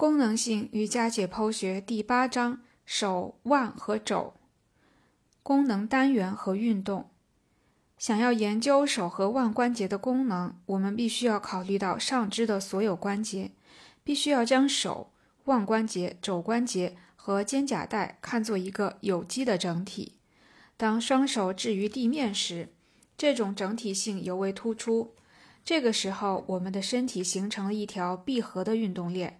功能性瑜伽解剖学第八章：手腕和肘功能单元和运动。想要研究手和腕关节的功能，我们必须要考虑到上肢的所有关节，必须要将手、腕关节、肘关节和肩胛带看作一个有机的整体。当双手置于地面时，这种整体性尤为突出。这个时候，我们的身体形成了一条闭合的运动链。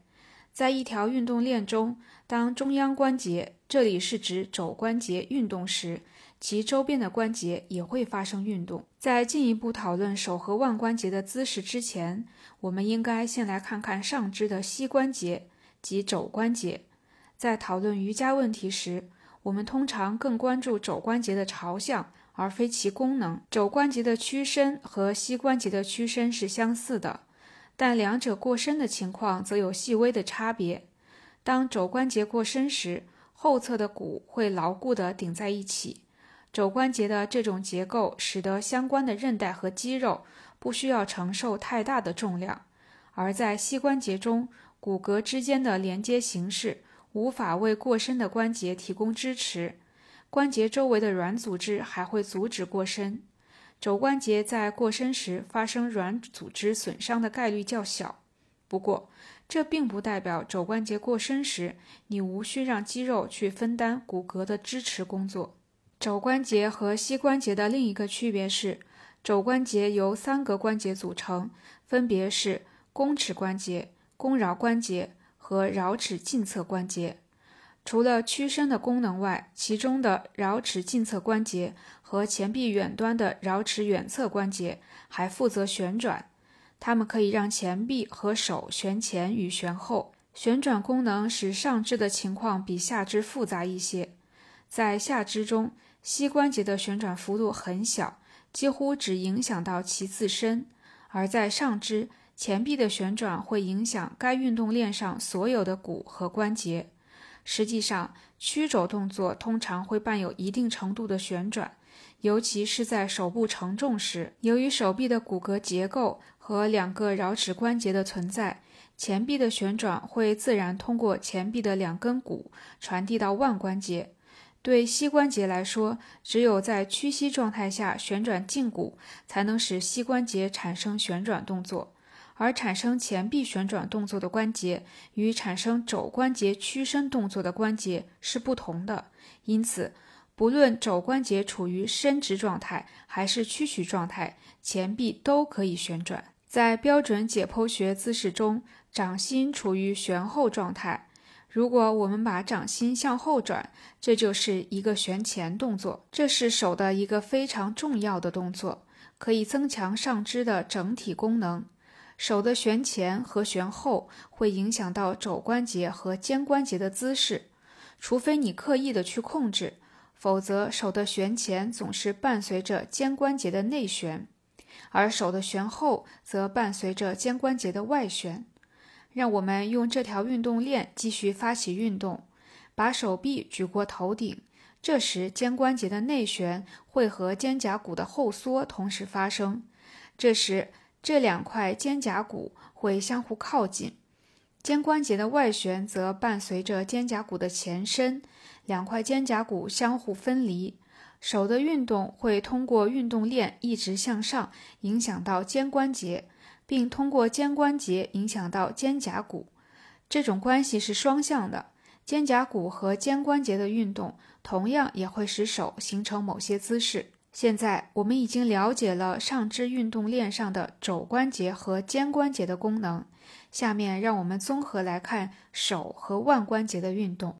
在一条运动链中，当中央关节（这里是指肘关节）运动时，其周边的关节也会发生运动。在进一步讨论手和腕关节的姿势之前，我们应该先来看看上肢的膝关节及肘关节。在讨论瑜伽问题时，我们通常更关注肘关节的朝向，而非其功能。肘关节的屈伸和膝关节的屈伸是相似的。但两者过深的情况则有细微的差别。当肘关节过深时，后侧的骨会牢固地顶在一起。肘关节的这种结构使得相关的韧带和肌肉不需要承受太大的重量，而在膝关节中，骨骼之间的连接形式无法为过深的关节提供支持，关节周围的软组织还会阻止过深。肘关节在过深时发生软组织损伤的概率较小，不过这并不代表肘关节过深时你无需让肌肉去分担骨骼的支持工作。肘关节和膝关节的另一个区别是，肘关节由三个关节组成，分别是肱尺关节、肱桡关节和桡尺近侧关节。除了屈伸的功能外，其中的桡尺近侧关节和前臂远端的桡尺远侧关节还负责旋转，它们可以让前臂和手旋前与旋后。旋转功能使上肢的情况比下肢复杂一些。在下肢中，膝关节的旋转幅度很小，几乎只影响到其自身；而在上肢，前臂的旋转会影响该运动链上所有的骨和关节。实际上，曲肘动作通常会伴有一定程度的旋转，尤其是在手部承重时。由于手臂的骨骼结构和两个桡尺关节的存在，前臂的旋转会自然通过前臂的两根骨传递到腕关节。对膝关节来说，只有在屈膝状态下旋转胫骨，才能使膝关节产生旋转动作。而产生前臂旋转动作的关节与产生肘关节屈伸动作的关节是不同的，因此，不论肘关节处于伸直状态还是屈曲状态，前臂都可以旋转。在标准解剖学姿势中，掌心处于旋后状态。如果我们把掌心向后转，这就是一个旋前动作。这是手的一个非常重要的动作，可以增强上肢的整体功能。手的旋前和旋后会影响到肘关节和肩关节的姿势，除非你刻意的去控制，否则手的旋前总是伴随着肩关节的内旋，而手的旋后则伴随着肩关节的外旋。让我们用这条运动链继续发起运动，把手臂举过头顶，这时肩关节的内旋会和肩胛骨的后缩同时发生，这时。这两块肩胛骨会相互靠近，肩关节的外旋则伴随着肩胛骨的前伸，两块肩胛骨相互分离。手的运动会通过运动链一直向上，影响到肩关节，并通过肩关节影响到肩胛骨。这种关系是双向的。肩胛骨和肩关节的运动同样也会使手形成某些姿势。现在我们已经了解了上肢运动链上的肘关节和肩关节的功能，下面让我们综合来看手和腕关节的运动。